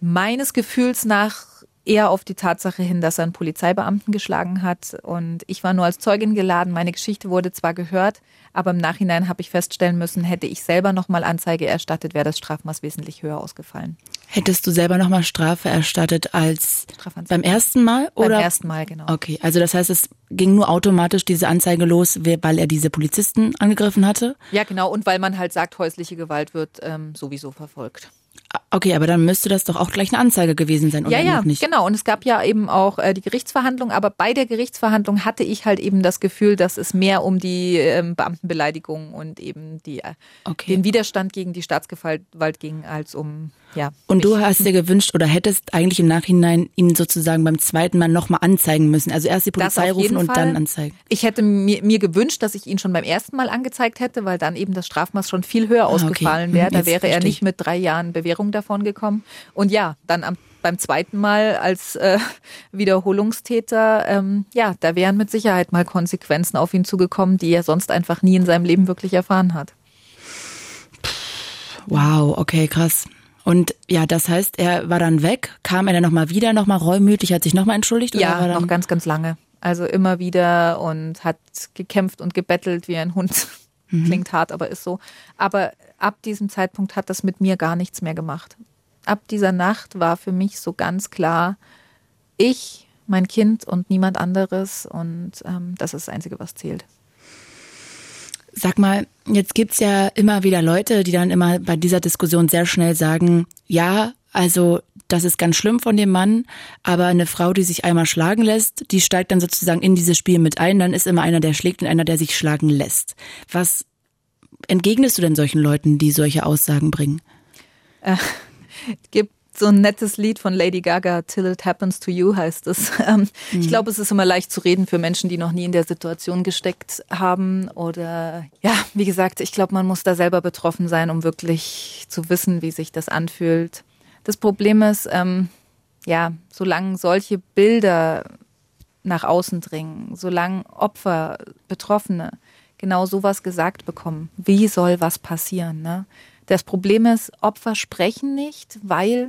Meines Gefühls nach eher auf die Tatsache hin, dass er einen Polizeibeamten geschlagen hat. Und ich war nur als Zeugin geladen. Meine Geschichte wurde zwar gehört, aber im Nachhinein habe ich feststellen müssen, hätte ich selber nochmal Anzeige erstattet, wäre das Strafmaß wesentlich höher ausgefallen. Hättest du selber nochmal Strafe erstattet als beim ersten Mal? Oder? Beim ersten Mal, genau. Okay, also das heißt, es ging nur automatisch diese Anzeige los, weil er diese Polizisten angegriffen hatte? Ja, genau. Und weil man halt sagt, häusliche Gewalt wird ähm, sowieso verfolgt. Okay, aber dann müsste das doch auch gleich eine Anzeige gewesen sein, oder ja, ja, nicht? Genau, und es gab ja eben auch äh, die Gerichtsverhandlung, aber bei der Gerichtsverhandlung hatte ich halt eben das Gefühl, dass es mehr um die ähm, Beamtenbeleidigung und eben die, äh, okay. den Widerstand gegen die Staatsgewalt ging, als um ja. Und du hast dir gewünscht oder hättest eigentlich im Nachhinein ihn sozusagen beim zweiten Mal nochmal anzeigen müssen. Also erst die Polizei rufen und Fall. dann anzeigen. Ich hätte mir, mir, gewünscht, dass ich ihn schon beim ersten Mal angezeigt hätte, weil dann eben das Strafmaß schon viel höher ah, ausgefallen okay. wäre. Da wäre er nicht mit drei Jahren Bewährung davon gekommen. Und ja, dann am beim zweiten Mal als äh, <laughs> Wiederholungstäter, ähm, ja, da wären mit Sicherheit mal Konsequenzen auf ihn zugekommen, die er sonst einfach nie in seinem Leben wirklich erfahren hat. Wow, okay, krass. Und ja, das heißt, er war dann weg, kam er dann nochmal wieder, nochmal reumütig, hat sich nochmal entschuldigt? Ja, noch ganz, ganz lange. Also immer wieder und hat gekämpft und gebettelt wie ein Hund. <laughs> Mhm. Klingt hart, aber ist so. Aber ab diesem Zeitpunkt hat das mit mir gar nichts mehr gemacht. Ab dieser Nacht war für mich so ganz klar, ich, mein Kind und niemand anderes. Und ähm, das ist das Einzige, was zählt. Sag mal, jetzt gibt's ja immer wieder Leute, die dann immer bei dieser Diskussion sehr schnell sagen, ja, also das ist ganz schlimm von dem Mann, aber eine Frau, die sich einmal schlagen lässt, die steigt dann sozusagen in dieses Spiel mit ein, dann ist immer einer, der schlägt und einer, der sich schlagen lässt. Was entgegnest du denn solchen Leuten, die solche Aussagen bringen? Äh, <laughs> gibt so ein nettes Lied von Lady Gaga, Till It Happens to You heißt es. <laughs> Ähm, mhm. Ich glaube, es ist immer leicht zu reden für Menschen, die noch nie in der Situation gesteckt haben. Oder ja, wie gesagt, ich glaube, man muss da selber betroffen sein, um wirklich zu wissen, wie sich das anfühlt. Das Problem ist, ähm, ja, solange solche Bilder nach außen dringen, solange Opfer, Betroffene genau sowas gesagt bekommen, wie soll was passieren? Ne? Das Problem ist, Opfer sprechen nicht, weil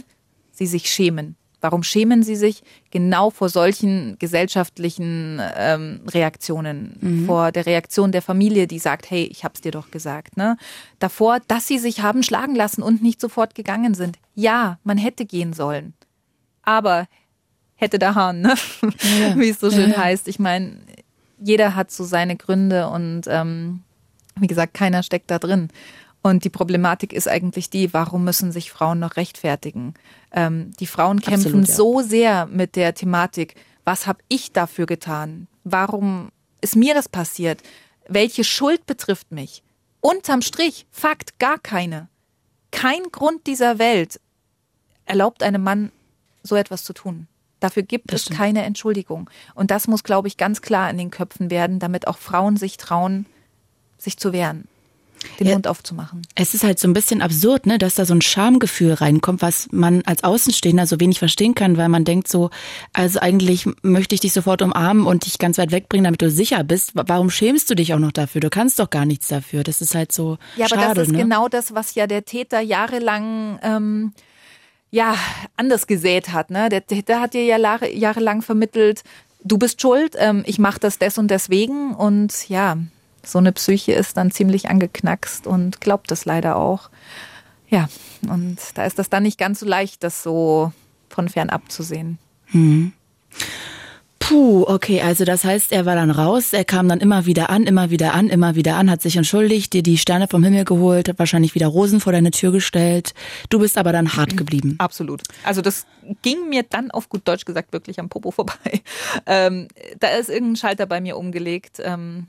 sie sich schämen. Warum schämen sie sich genau vor solchen gesellschaftlichen ähm, Reaktionen, mhm. vor der Reaktion der Familie, die sagt, hey, ich hab's dir doch gesagt, ne? Davor, dass sie sich haben schlagen lassen und nicht sofort gegangen sind. Ja, man hätte gehen sollen. Aber hätte der Hahn, ne? Ja. <laughs> Wie es so schön ja. heißt. Ich meine, jeder hat so seine Gründe und ähm, wie gesagt, keiner steckt da drin. Und die Problematik ist eigentlich die, warum müssen sich Frauen noch rechtfertigen? Ähm, die Frauen kämpfen Absolut, ja. so sehr mit der Thematik, was habe ich dafür getan? Warum ist mir das passiert? Welche Schuld betrifft mich? Unterm Strich, Fakt, gar keine. Kein Grund dieser Welt erlaubt einem Mann, so etwas zu tun. Dafür gibt das es stimmt. keine Entschuldigung. Und das muss, glaube ich, ganz klar in den Köpfen werden, damit auch Frauen sich trauen, sich zu wehren den ja, Mund aufzumachen. Es ist halt so ein bisschen absurd, ne, dass da so ein Schamgefühl reinkommt, was man als Außenstehender so wenig verstehen kann, weil man denkt so, also eigentlich möchte ich dich sofort umarmen und dich ganz weit wegbringen, damit du sicher bist. Warum schämst du dich auch noch dafür? Du kannst doch gar nichts dafür. Das ist halt so Ja, schade, aber das ist ne? genau das, was ja der Täter jahrelang ähm, ja anders gesät hat. Ne? Der Täter hat dir ja jahrelang vermittelt, du bist schuld, ähm, ich mache das des und deswegen und ja, so eine Psyche ist dann ziemlich angeknackst und glaubt es leider auch. Ja, und da ist das dann nicht ganz so leicht, das so von fern abzusehen. Hm. Puh, okay, also das heißt, er war dann raus, er kam dann immer wieder an, immer wieder an, immer wieder an, hat sich entschuldigt, dir die Sterne vom Himmel geholt, hat wahrscheinlich wieder Rosen vor deine Tür gestellt. Du bist aber dann hart geblieben. Absolut. Also das ging mir dann auf gut Deutsch gesagt wirklich am Popo vorbei. <laughs> Ähm, da ist irgendein Schalter bei mir umgelegt. Ähm,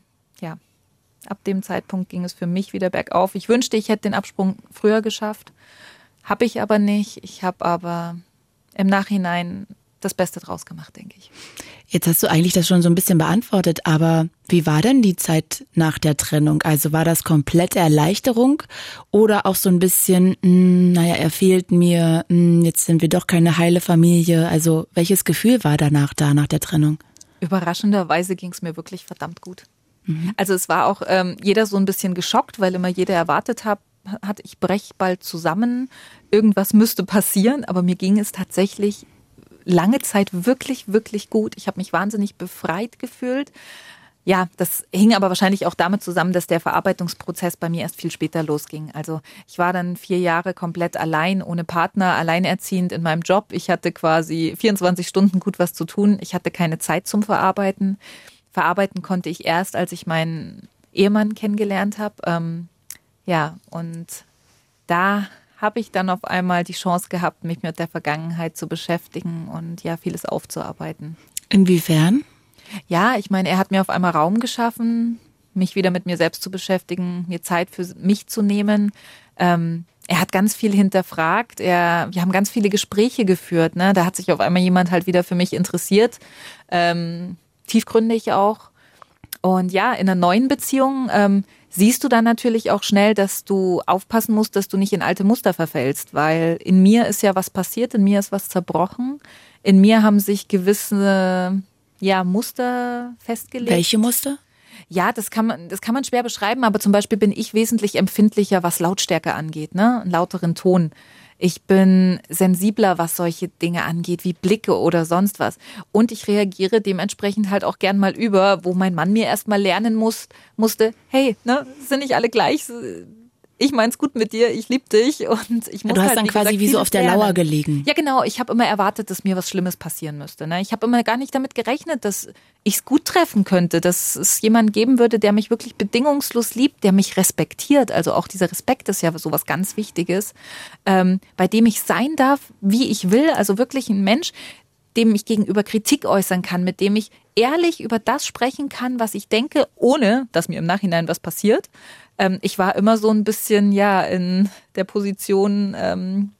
Ab dem Zeitpunkt ging es für mich wieder bergauf. Ich wünschte, ich hätte den Absprung früher geschafft. Habe ich aber nicht. Ich habe aber im Nachhinein das Beste draus gemacht, denke ich. Jetzt hast du eigentlich das schon so ein bisschen beantwortet, aber wie war denn die Zeit nach der Trennung? Also war das komplette Erleichterung oder auch so ein bisschen, mh, hm, naja, er fehlt mir, mh, hm, jetzt sind wir doch keine heile Familie. Also welches Gefühl war danach da, nach der Trennung? Überraschenderweise ging es mir wirklich verdammt gut. Mhm. Also es war auch ähm, jeder so ein bisschen geschockt, weil immer jeder erwartet hat, hat, ich brech bald zusammen, irgendwas müsste passieren, aber mir ging es tatsächlich lange Zeit wirklich, wirklich gut. Ich habe mich wahnsinnig befreit gefühlt. Ja, das hing aber wahrscheinlich auch damit zusammen, dass der Verarbeitungsprozess bei mir erst viel später losging. Also ich war dann vier Jahre komplett allein, ohne Partner, alleinerziehend in meinem Job. Ich hatte quasi 24 Stunden gut was zu tun. Ich hatte keine Zeit zum Verarbeiten verarbeiten konnte ich erst, als ich meinen Ehemann kennengelernt habe. Ähm, ja, und da habe ich dann auf einmal die Chance gehabt, mich mit der Vergangenheit zu beschäftigen und ja, vieles aufzuarbeiten. Inwiefern? Ja, ich meine, er hat mir auf einmal Raum geschaffen, mich wieder mit mir selbst zu beschäftigen, mir Zeit für mich zu nehmen. Ähm, er hat ganz viel hinterfragt. Er, wir haben ganz viele Gespräche geführt. Ne? Da hat sich auf einmal jemand halt wieder für mich interessiert. Ähm, tiefgründig auch. Und ja, in einer neuen Beziehung ähm, siehst du dann natürlich auch schnell, dass du aufpassen musst, dass du nicht in alte Muster verfällst, weil in mir ist ja was passiert, in mir ist was zerbrochen, in mir haben sich gewisse ja Muster festgelegt. Welche Muster? Ja, das kann man, das kann man schwer beschreiben, aber zum Beispiel bin ich wesentlich empfindlicher, was Lautstärke angeht, ne, einen lauteren Ton. Ich bin sensibler, was solche Dinge angeht, wie Blicke oder sonst was. Und ich reagiere dementsprechend halt auch gern mal über, wo mein Mann mir erstmal lernen muss, musste, hey, ne, sind nicht alle gleich, ich mein's gut mit dir, ich lieb dich und ich muss Du hast halt, dann quasi gesagt, wie so auf der lernen. Lauer gelegen. Ja, genau. Ich habe immer erwartet, dass mir was Schlimmes passieren müsste. Ne? Ich habe immer gar nicht damit gerechnet, dass ich's gut treffen könnte, dass es jemanden geben würde, der mich wirklich bedingungslos liebt, der mich respektiert. Also auch dieser Respekt ist ja so was ganz Wichtiges, ähm, bei dem ich sein darf, wie ich will. Also wirklich ein Mensch, dem ich gegenüber Kritik äußern kann, mit dem ich ehrlich über das sprechen kann, was ich denke, ohne dass mir im Nachhinein was passiert. Ähm, ich war immer so ein bisschen, ja, in der Position, ähm,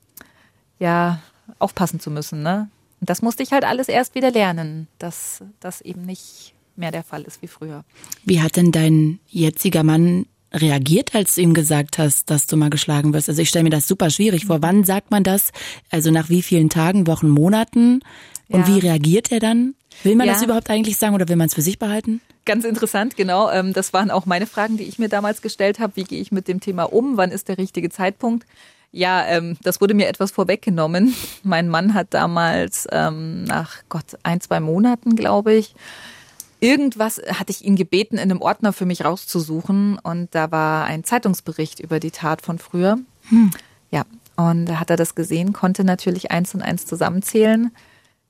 ja, aufpassen zu müssen, ne? Und das musste ich halt alles erst wieder lernen, dass das eben nicht mehr der Fall ist wie früher. Wie hat denn dein jetziger Mann reagiert, als du ihm gesagt hast, dass du mal geschlagen wirst? Also ich stelle mir das super schwierig vor. Wann sagt man das? Also nach wie vielen Tagen, Wochen, Monaten? Und ja. wie reagiert er dann? Will man ja. das überhaupt eigentlich sagen oder will man es für sich behalten? Ganz interessant, genau. Ähm, das waren auch meine Fragen, die ich mir damals gestellt habe. Wie gehe ich mit dem Thema um? Wann ist der richtige Zeitpunkt? Ja, ähm, das wurde mir etwas vorweggenommen. <laughs> Mein Mann hat damals ähm, nach Gott ein, zwei Monaten, glaube ich, irgendwas hatte ich ihn gebeten, in einem Ordner für mich rauszusuchen. Und da war ein Zeitungsbericht über die Tat von früher. Hm. Ja, und da hat er das gesehen, konnte natürlich eins und eins zusammenzählen.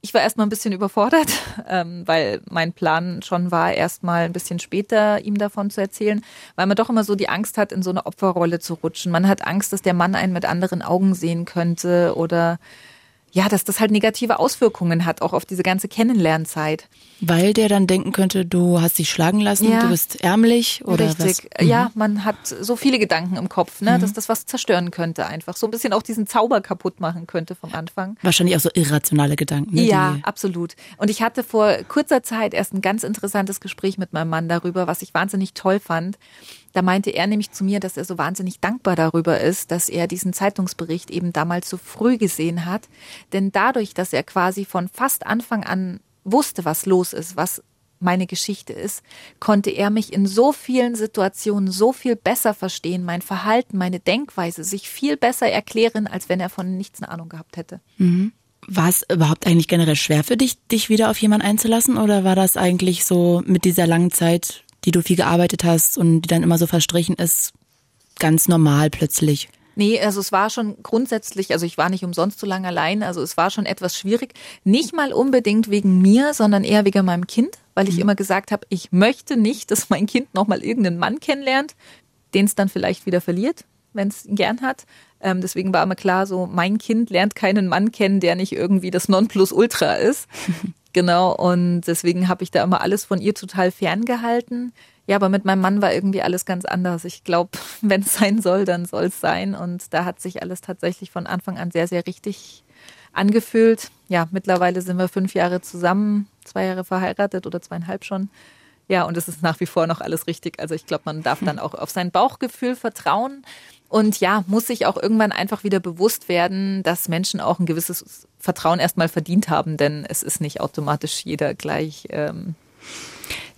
Ich war erstmal ein bisschen überfordert, <laughs> ähm, weil mein Plan schon war, erstmal ein bisschen später ihm davon zu erzählen, weil man doch immer so die Angst hat, in so eine Opferrolle zu rutschen. Man hat Angst, dass der Mann einen mit anderen Augen sehen könnte oder ja, dass das halt negative Auswirkungen hat, auch auf diese ganze Kennenlernzeit. Weil der dann denken könnte, du hast dich schlagen lassen, ja. du bist ärmlich oder Richtig. was? Mhm. Ja, man hat so viele Gedanken im Kopf, ne, mhm. dass das was zerstören könnte einfach. So ein bisschen auch diesen Zauber kaputt machen könnte vom Anfang. Wahrscheinlich auch so irrationale Gedanken. Ne, ja, absolut. Und ich hatte vor kurzer Zeit erst ein ganz interessantes Gespräch mit meinem Mann darüber, was ich wahnsinnig toll fand. Da meinte er nämlich zu mir, dass er so wahnsinnig dankbar darüber ist, dass er diesen Zeitungsbericht eben damals so früh gesehen hat. Denn dadurch, dass er quasi von fast Anfang an wusste, was los ist, was meine Geschichte ist, konnte er mich in so vielen Situationen so viel besser verstehen, mein Verhalten, meine Denkweise sich viel besser erklären, als wenn er von nichts eine Ahnung gehabt hätte. Mhm. War es überhaupt eigentlich generell schwer für dich, dich wieder auf jemanden einzulassen oder war das eigentlich so mit dieser langen Zeit die du viel gearbeitet hast und die dann immer so verstrichen ist, ganz normal plötzlich? Nee, also es war schon grundsätzlich, also ich war nicht umsonst so lange allein, also es war schon etwas schwierig. Nicht mal unbedingt wegen mir, sondern eher wegen meinem Kind, weil ich mhm. immer gesagt habe, ich möchte nicht, dass mein Kind nochmal irgendeinen Mann kennenlernt, den es dann vielleicht wieder verliert, wenn es ihn gern hat. Ähm, deswegen war immer klar, so mein Kind lernt keinen Mann kennen, der nicht irgendwie das Nonplusultra ist. <laughs> Genau, und deswegen habe ich da immer alles von ihr total ferngehalten. Ja, aber mit meinem Mann war irgendwie alles ganz anders. Ich glaube, <laughs> wenn es sein soll, dann soll es sein. Und da hat sich alles tatsächlich von Anfang an sehr, sehr richtig angefühlt. Ja, mittlerweile sind wir fünf Jahre zusammen, zwei Jahre verheiratet oder zweieinhalb schon. Ja, und es ist nach wie vor noch alles richtig. Also ich glaube, man darf <laughs> dann auch auf sein Bauchgefühl vertrauen. Und ja, muss sich auch irgendwann einfach wieder bewusst werden, dass Menschen auch ein gewisses Vertrauen erstmal verdient haben, denn es ist nicht automatisch jeder gleich ähm,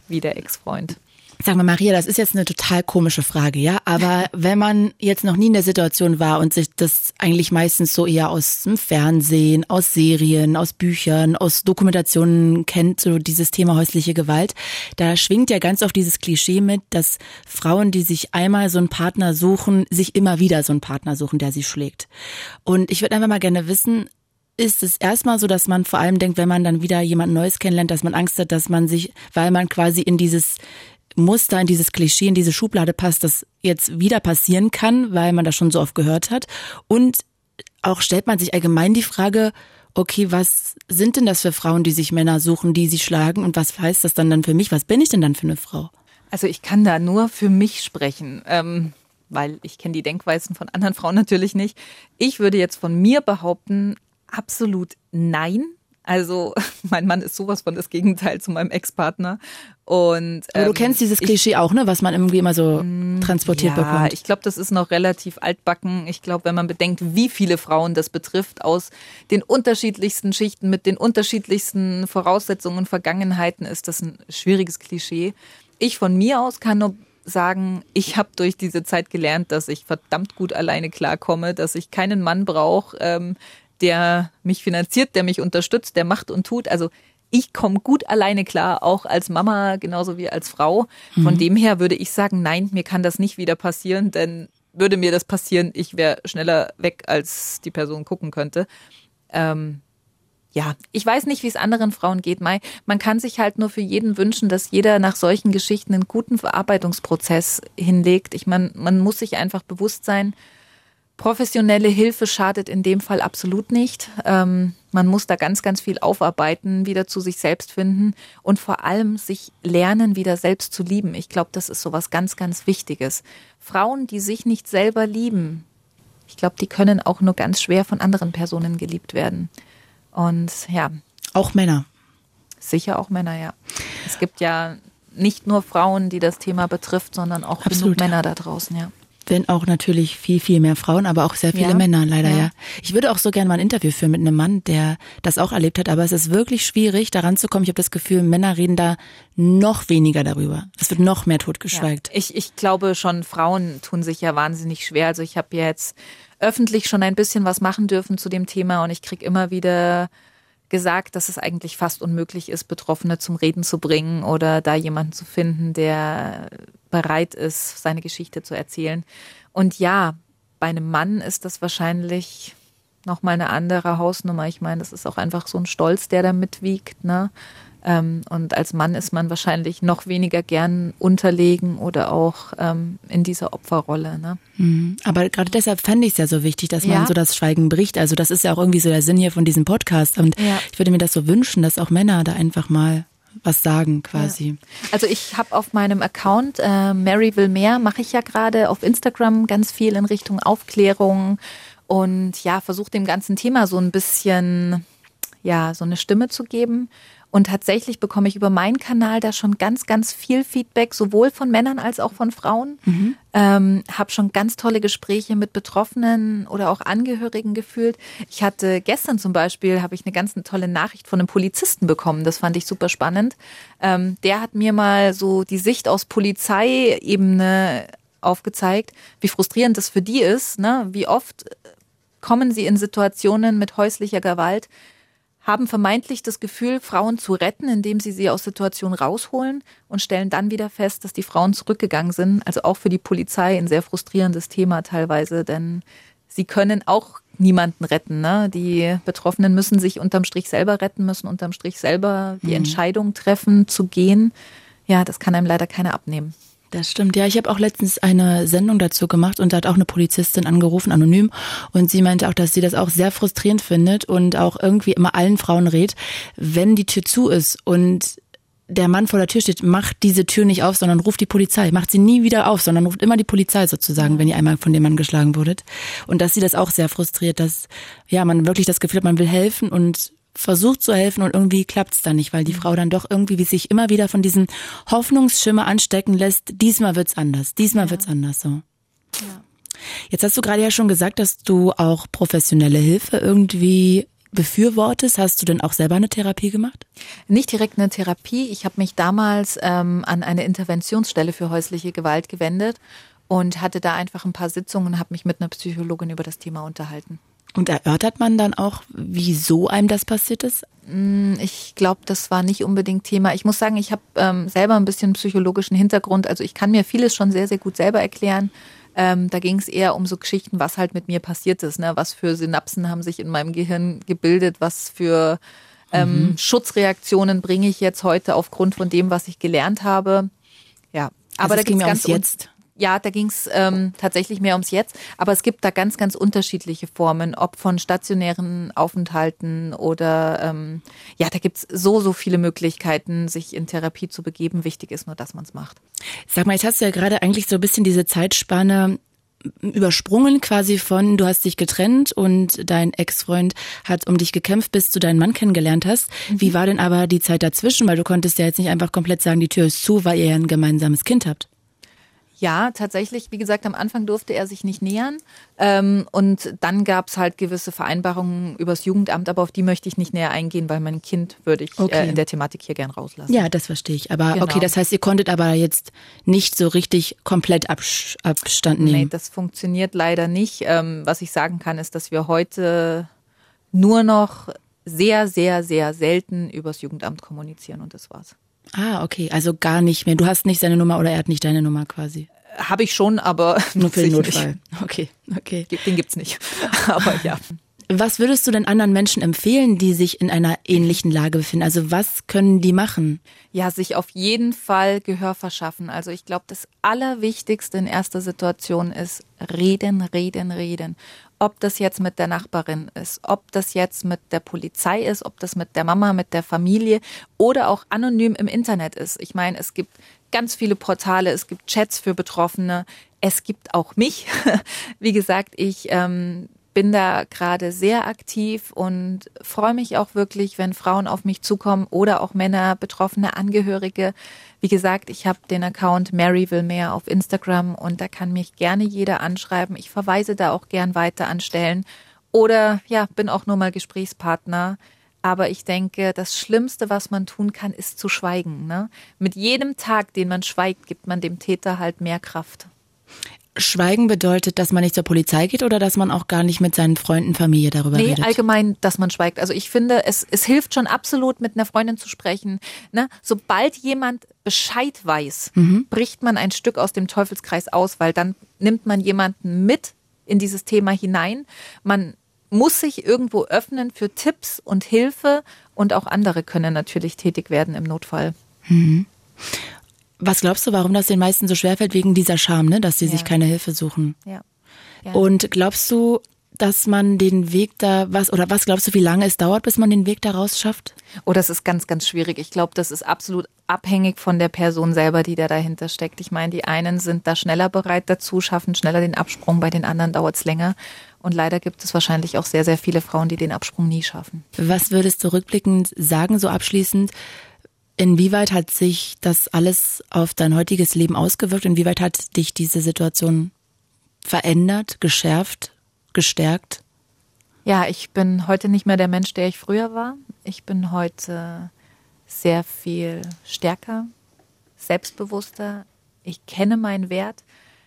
wie der Ex-Freund. Sag mal, Maria, das ist jetzt eine total komische Frage, ja? Aber <laughs> wenn man jetzt noch nie in der Situation war und sich das eigentlich meistens so eher aus dem Fernsehen, aus Serien, aus Büchern, aus Dokumentationen kennt, so dieses Thema häusliche Gewalt, da schwingt ja ganz oft dieses Klischee mit, dass Frauen, die sich einmal so einen Partner suchen, sich immer wieder so einen Partner suchen, der sie schlägt. Und ich würde einfach mal gerne wissen, ist es erstmal so, dass man vor allem denkt, wenn man dann wieder jemand Neues kennenlernt, dass man Angst hat, dass man sich, weil man quasi in dieses Muster, in dieses Klischee, in diese Schublade passt, das jetzt wieder passieren kann, weil man das schon so oft gehört hat. Und auch stellt man sich allgemein die Frage, okay, was sind denn das für Frauen, die sich Männer suchen, die sie schlagen und was heißt das dann dann für mich? Was bin ich denn dann für eine Frau? Also ich kann da nur für mich sprechen, ähm, weil ich kenne die Denkweisen von anderen Frauen natürlich nicht. Ich würde jetzt von mir behaupten, absolut nein. Also <laughs> mein Mann ist sowas von das Gegenteil zu meinem Ex-Partner. Und ähm, Aber du kennst dieses Klischee ich, auch, ne, was man irgendwie immer so mm, transportiert ja, bekommt. Ich glaube, das ist noch relativ altbacken. Ich glaube, wenn man bedenkt, wie viele Frauen das betrifft, aus den unterschiedlichsten Schichten mit den unterschiedlichsten Voraussetzungen und Vergangenheiten, ist das ein schwieriges Klischee. Ich von mir aus kann nur sagen, ich habe durch diese Zeit gelernt, dass ich verdammt gut alleine klarkomme, dass ich keinen Mann brauche, ähm, der mich finanziert, der mich unterstützt, der macht und tut. Also ich komme gut alleine klar, auch als Mama genauso wie als Frau. Von mhm. dem her würde ich sagen, nein, mir kann das nicht wieder passieren, denn würde mir das passieren, ich wäre schneller weg, als die Person gucken könnte. Ähm, ja, ich weiß nicht, wie es anderen Frauen geht, Mai. Man kann sich halt nur für jeden wünschen, dass jeder nach solchen Geschichten einen guten Verarbeitungsprozess hinlegt. Ich meine, man muss sich einfach bewusst sein, Professionelle Hilfe schadet in dem Fall absolut nicht. Ähm, man muss da ganz, ganz viel aufarbeiten, wieder zu sich selbst finden und vor allem sich lernen, wieder selbst zu lieben. Ich glaube, das ist so was ganz, ganz Wichtiges. Frauen, die sich nicht selber lieben, ich glaube, die können auch nur ganz schwer von anderen Personen geliebt werden. Und ja. Auch Männer. Sicher auch Männer, ja. Es gibt ja nicht nur Frauen, die das Thema betrifft, sondern auch Absolut, genug Männer da draußen, ja. Wenn auch natürlich viel, viel mehr Frauen, aber auch sehr viele ja. Männer, leider ja. ja. Ich würde auch so gerne mal ein Interview führen mit einem Mann, der das auch erlebt hat, aber es ist wirklich schwierig, daran zu kommen. Ich habe das Gefühl, Männer reden da noch weniger darüber. Es wird noch mehr totgeschweigt. Ja. Ich, ich glaube schon, Frauen tun sich ja wahnsinnig schwer. Also ich habe jetzt öffentlich schon ein bisschen was machen dürfen zu dem Thema und ich kriege immer wieder gesagt, dass es eigentlich fast unmöglich ist, Betroffene zum Reden zu bringen oder da jemanden zu finden, der bereit ist, seine Geschichte zu erzählen. Und ja, bei einem Mann ist das wahrscheinlich nochmal eine andere Hausnummer. Ich meine, das ist auch einfach so ein Stolz, der da mitwiegt, ne? Ähm, und als Mann ist man wahrscheinlich noch weniger gern unterlegen oder auch ähm, in dieser Opferrolle. Ne? Mhm. Aber gerade deshalb fände ich es ja so wichtig, dass man ja. so das Schweigen bricht. Also das ist ja auch irgendwie so der Sinn hier von diesem Podcast. Und ja. ich würde mir das so wünschen, dass auch Männer da einfach mal was sagen quasi. Ja. Also ich habe auf meinem Account äh, Mary will mehr, mache ich ja gerade auf Instagram ganz viel in Richtung Aufklärung und ja, versuche dem ganzen Thema so ein bisschen ja, so eine Stimme zu geben. Und tatsächlich bekomme ich über meinen Kanal da schon ganz, ganz viel Feedback, sowohl von Männern als auch von Frauen. Mhm. Ähm, habe schon ganz tolle Gespräche mit Betroffenen oder auch Angehörigen gefühlt. Ich hatte gestern zum Beispiel, habe ich eine ganz tolle Nachricht von einem Polizisten bekommen. Das fand ich super spannend. Ähm, der hat mir mal so die Sicht aus Polizeiebene aufgezeigt, wie frustrierend das für die ist, ne? wie oft kommen sie in Situationen mit häuslicher Gewalt, haben vermeintlich das Gefühl, Frauen zu retten, indem sie sie aus Situationen rausholen und stellen dann wieder fest, dass die Frauen zurückgegangen sind. Also auch für die Polizei ein sehr frustrierendes Thema teilweise, denn sie können auch niemanden retten. Ne? Die Betroffenen müssen sich unterm Strich selber retten, müssen unterm Strich selber die mhm. Entscheidung treffen, zu gehen. Ja, das kann einem leider keiner abnehmen. Das stimmt, ja. Ich habe auch letztens eine Sendung dazu gemacht und da hat auch eine Polizistin angerufen, anonym. Und sie meinte auch, dass sie das auch sehr frustrierend findet und auch irgendwie immer allen Frauen rät, wenn die Tür zu ist und der Mann vor der Tür steht, macht diese Tür nicht auf, sondern ruft die Polizei. Macht sie nie wieder auf, sondern ruft immer die Polizei sozusagen, wenn ihr einmal von dem Mann geschlagen wurdet. Und dass sie das auch sehr frustriert, dass ja man wirklich das Gefühl hat, man will helfen und versucht zu helfen und irgendwie klappt es dann nicht, weil die mhm. Frau dann doch irgendwie wie sich immer wieder von diesem Hoffnungsschimmer anstecken lässt, diesmal wird's anders, diesmal ja. wird's anders so. Ja. Jetzt hast du gerade ja schon gesagt, dass du auch professionelle Hilfe irgendwie befürwortest. Hast du denn auch selber eine Therapie gemacht? Nicht direkt eine Therapie. Ich habe mich damals ähm, an eine Interventionsstelle für häusliche Gewalt gewendet und hatte da einfach ein paar Sitzungen und habe mich mit einer Psychologin über das Thema unterhalten. Und erörtert man dann auch, wieso einem das passiert ist? Mm, ich glaube, das war nicht unbedingt Thema. Ich muss sagen, ich habe ähm, selber ein bisschen psychologischen Hintergrund. Also ich kann mir vieles schon sehr, sehr gut selber erklären. Ähm, da ging es eher um so Geschichten, was halt mit mir passiert ist. Ne? Was für Synapsen haben sich in meinem Gehirn gebildet? Was für ähm, mhm. Schutzreaktionen bringe ich jetzt heute aufgrund von dem, was ich gelernt habe? Ja, aber also da ging es ganz jetzt ja, da ging es ähm, tatsächlich mehr ums Jetzt, aber es gibt da ganz, ganz unterschiedliche Formen, ob von stationären Aufenthalten oder ähm, ja, da gibt's so, so viele Möglichkeiten, sich in Therapie zu begeben. Wichtig ist nur, dass man es macht. Sag mal, jetzt hast du ja gerade eigentlich so ein bisschen diese Zeitspanne übersprungen quasi von, du hast dich getrennt und dein Ex-Freund hat um dich gekämpft, bis du deinen Mann kennengelernt hast. Mhm. Wie war denn aber die Zeit dazwischen? Weil du konntest ja jetzt nicht einfach komplett sagen, die Tür ist zu, weil ihr ja ein gemeinsames Kind habt. Ja, tatsächlich, wie gesagt, am Anfang durfte er sich nicht nähern. Ähm, und dann gab es halt gewisse Vereinbarungen übers Jugendamt, aber auf die möchte ich nicht näher eingehen, weil mein Kind würde ich äh, okay. äh, in der Thematik hier gern rauslassen. Ja, das verstehe ich. Aber genau. okay, das heißt, ihr konntet aber jetzt nicht so richtig komplett Abs Abstand nehmen. Nee, das funktioniert leider nicht. Ähm, was ich sagen kann, ist, dass wir heute nur noch sehr, sehr, sehr selten übers Jugendamt kommunizieren und das war's. Ah, okay. Also gar nicht mehr. Du hast nicht seine Nummer oder er hat nicht deine Nummer quasi. Habe ich schon, aber <laughs> nur für den Notfall. Nicht. Okay, okay. Den gibt's nicht. <laughs> aber ja. Was würdest du denn anderen Menschen empfehlen, die sich in einer ähnlichen Lage befinden? Also was können die machen? Ja, sich auf jeden Fall Gehör verschaffen. Also ich glaube, das Allerwichtigste in erster Situation ist reden, reden, reden. Ob das jetzt mit der Nachbarin ist, ob das jetzt mit der Polizei ist, ob das mit der Mama, mit der Familie oder auch anonym im Internet ist. Ich meine, es gibt ganz viele Portale, es gibt Chats für Betroffene, es gibt auch mich. <laughs> Wie gesagt, ich ähm, bin da gerade sehr aktiv und freue mich auch wirklich, wenn Frauen auf mich zukommen oder auch Männer, betroffene Angehörige. Wie gesagt, ich habe den Account Mary will mehr auf Instagram und da kann mich gerne jeder anschreiben. Ich verweise da auch gern weiter an Stellen oder ja, bin auch nur mal Gesprächspartner. Aber ich denke, das Schlimmste, was man tun kann, ist zu schweigen. Ne? Mit jedem Tag, den man schweigt, gibt man dem Täter halt mehr Kraft. Schweigen bedeutet, dass man nicht zur Polizei geht oder dass man auch gar nicht mit seinen Freunden, Familie darüber nee, redet? Nee, allgemein, dass man schweigt. Also ich finde, es, es hilft schon absolut, mit einer Freundin zu sprechen. Ne? Sobald jemand Bescheid weiß, mhm. bricht man ein Stück aus dem Teufelskreis aus, weil dann nimmt man jemanden mit in dieses Thema hinein. Man muss sich irgendwo öffnen für Tipps und Hilfe und auch andere können natürlich tätig werden im Notfall. Mhm. Was glaubst du, warum das den meisten so schwerfällt wegen dieser Scham, ne, dass sie ja. sich keine Hilfe suchen? Ja. ja. Und glaubst du, dass man den Weg da, was oder was glaubst du, wie lange es dauert, bis man den Weg daraus schafft? Oh, das ist ganz, ganz schwierig. Ich glaube, das ist absolut abhängig von der Person selber, die da dahinter steckt. Ich meine, die einen sind da schneller bereit dazu, schaffen schneller den Absprung, bei den anderen dauert es länger. Und leider gibt es wahrscheinlich auch sehr, sehr viele Frauen, die den Absprung nie schaffen. Was würdest du rückblickend sagen, so abschließend? Inwieweit hat sich das alles auf dein heutiges Leben ausgewirkt? Inwieweit hat dich diese Situation verändert, geschärft, gestärkt? Ja, ich bin heute nicht mehr der Mensch, der ich früher war. Ich bin heute sehr viel stärker, selbstbewusster. Ich kenne meinen Wert.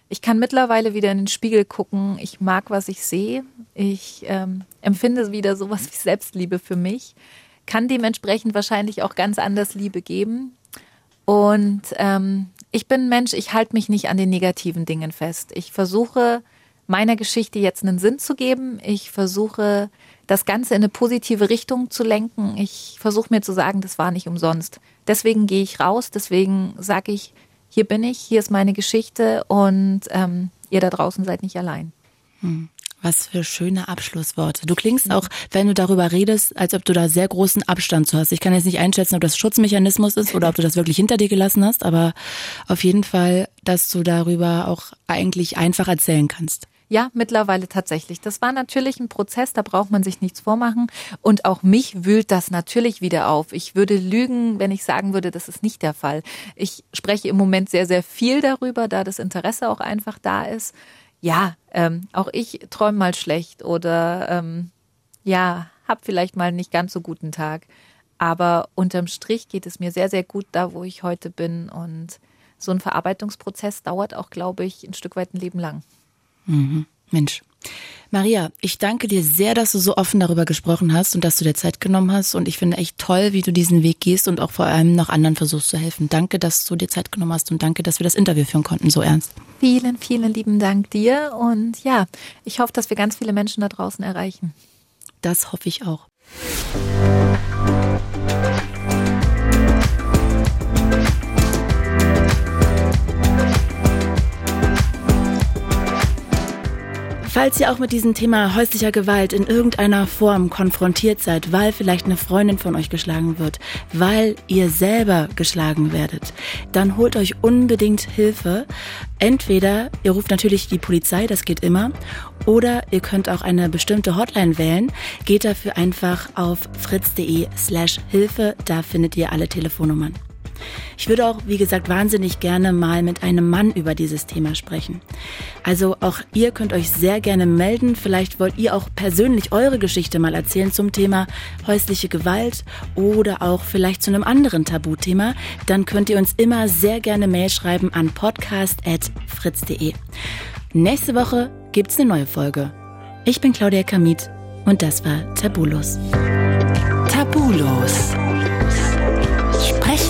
Ich kann mittlerweile wieder in den Spiegel gucken. Ich mag, was ich sehe. Ich ähm, empfinde wieder sowas wie Selbstliebe für mich kann dementsprechend wahrscheinlich auch ganz anders Liebe geben. Und ähm, ich bin ein Mensch, ich halte mich nicht an den negativen Dingen fest. Ich versuche meiner Geschichte jetzt einen Sinn zu geben. Ich versuche das Ganze in eine positive Richtung zu lenken. Ich versuche mir zu sagen, das war nicht umsonst. Deswegen gehe ich raus, deswegen sage ich, hier bin ich, hier ist meine Geschichte und ähm, ihr da draußen seid nicht allein. Hm. Was für schöne Abschlussworte. Du klingst auch, wenn du darüber redest, als ob du da sehr großen Abstand zu hast. Ich kann jetzt nicht einschätzen, ob das Schutzmechanismus ist oder ob du das wirklich hinter dir gelassen hast, aber auf jeden Fall, dass du darüber auch eigentlich einfach erzählen kannst. Ja, mittlerweile tatsächlich. Das war natürlich ein Prozess, da braucht man sich nichts vormachen. Und auch mich wühlt das natürlich wieder auf. Ich würde lügen, wenn ich sagen würde, das ist nicht der Fall. Ich spreche im Moment sehr, sehr viel darüber, da das Interesse auch einfach da ist ja, ähm, auch ich träume mal schlecht oder ähm, ja, hab vielleicht mal nicht ganz so guten Tag. Aber unterm Strich geht es mir sehr, sehr gut da, wo ich heute bin. Und so ein Verarbeitungsprozess dauert auch, glaube ich, ein Stück weit ein Leben lang. Mhm. Mensch. Maria, ich danke dir sehr, dass du so offen darüber gesprochen hast und dass du dir Zeit genommen hast. Und ich finde echt toll, wie du diesen Weg gehst und auch vor allem noch anderen versuchst zu helfen. Danke, dass du dir Zeit genommen hast und danke, dass wir das Interview führen konnten, so ernst. Vielen, vielen lieben Dank dir. Und ja, ich hoffe, dass wir ganz viele Menschen da draußen erreichen. Das hoffe ich auch. Falls ihr auch mit diesem Thema häuslicher Gewalt in irgendeiner Form konfrontiert seid, weil vielleicht eine Freundin von euch geschlagen wird, weil ihr selber geschlagen werdet, dann holt euch unbedingt Hilfe. Entweder ihr ruft natürlich die Polizei, das geht immer, oder ihr könnt auch eine bestimmte Hotline wählen. Geht dafür einfach auf fritz.de slash Hilfe, da findet ihr alle Telefonnummern. Ich würde auch, wie gesagt, wahnsinnig gerne mal mit einem Mann über dieses Thema sprechen. Also auch ihr könnt euch sehr gerne melden. Vielleicht wollt ihr auch persönlich eure Geschichte mal erzählen zum Thema häusliche Gewalt oder auch vielleicht zu einem anderen Tabuthema. Dann könnt ihr uns immer sehr gerne Mail schreiben an podcast.fritz.de. Nächste Woche gibt's eine neue Folge. Ich bin Claudia Kamit und das war Tabulos. Tabulos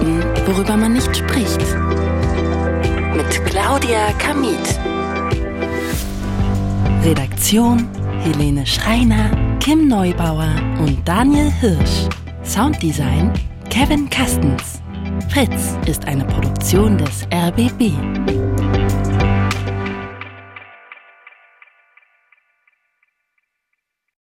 Sprechen, worüber man nicht spricht. Mit Claudia Kamit. Redaktion Helene Schreiner, Kim Neubauer und Daniel Hirsch. Sounddesign Kevin Kastens. Fritz ist eine Produktion des RBB.